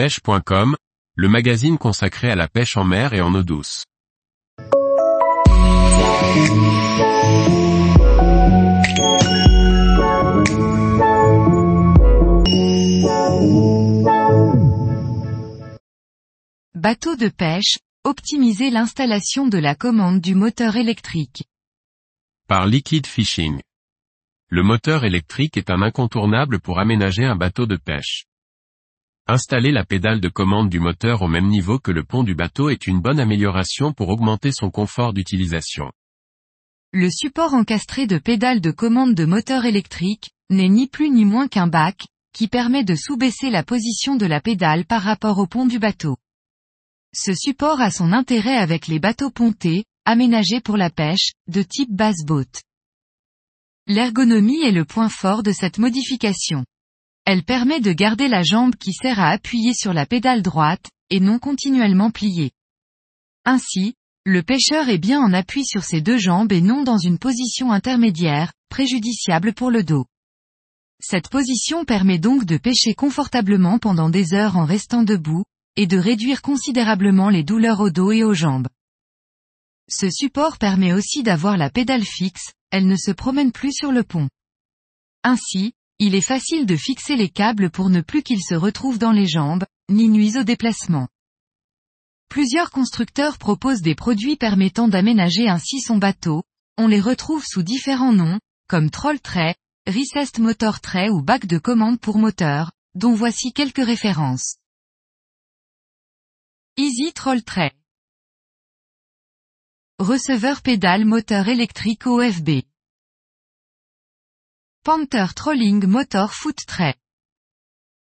pêche.com, le magazine consacré à la pêche en mer et en eau douce. Bateau de pêche, optimiser l'installation de la commande du moteur électrique. Par Liquid Fishing. Le moteur électrique est un incontournable pour aménager un bateau de pêche. Installer la pédale de commande du moteur au même niveau que le pont du bateau est une bonne amélioration pour augmenter son confort d'utilisation. Le support encastré de pédale de commande de moteur électrique, n'est ni plus ni moins qu'un bac, qui permet de sous-baisser la position de la pédale par rapport au pont du bateau. Ce support a son intérêt avec les bateaux pontés, aménagés pour la pêche, de type basse boat. L'ergonomie est le point fort de cette modification. Elle permet de garder la jambe qui sert à appuyer sur la pédale droite, et non continuellement pliée. Ainsi, le pêcheur est bien en appui sur ses deux jambes et non dans une position intermédiaire, préjudiciable pour le dos. Cette position permet donc de pêcher confortablement pendant des heures en restant debout, et de réduire considérablement les douleurs au dos et aux jambes. Ce support permet aussi d'avoir la pédale fixe, elle ne se promène plus sur le pont. Ainsi, il est facile de fixer les câbles pour ne plus qu'ils se retrouvent dans les jambes, ni nuisent au déplacement. Plusieurs constructeurs proposent des produits permettant d'aménager ainsi son bateau, on les retrouve sous différents noms, comme Troll Tray, Recessed Motor Tray ou bac de commande pour moteur, dont voici quelques références. Easy Troll Tray. Receveur pédale moteur électrique OFB. Panther Trolling Motor Foot Tray.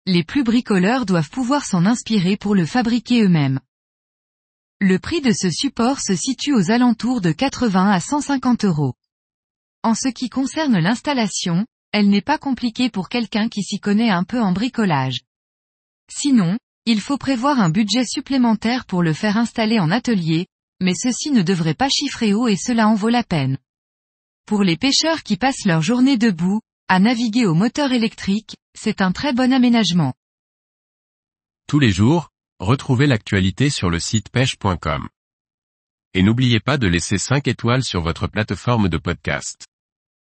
Les plus bricoleurs doivent pouvoir s'en inspirer pour le fabriquer eux-mêmes. Le prix de ce support se situe aux alentours de 80 à 150 euros. En ce qui concerne l'installation, elle n'est pas compliquée pour quelqu'un qui s'y connaît un peu en bricolage. Sinon, il faut prévoir un budget supplémentaire pour le faire installer en atelier, mais ceci ne devrait pas chiffrer haut et cela en vaut la peine. Pour les pêcheurs qui passent leur journée debout, à naviguer au moteur électrique, c'est un très bon aménagement. Tous les jours, retrouvez l'actualité sur le site pêche.com. Et n'oubliez pas de laisser 5 étoiles sur votre plateforme de podcast.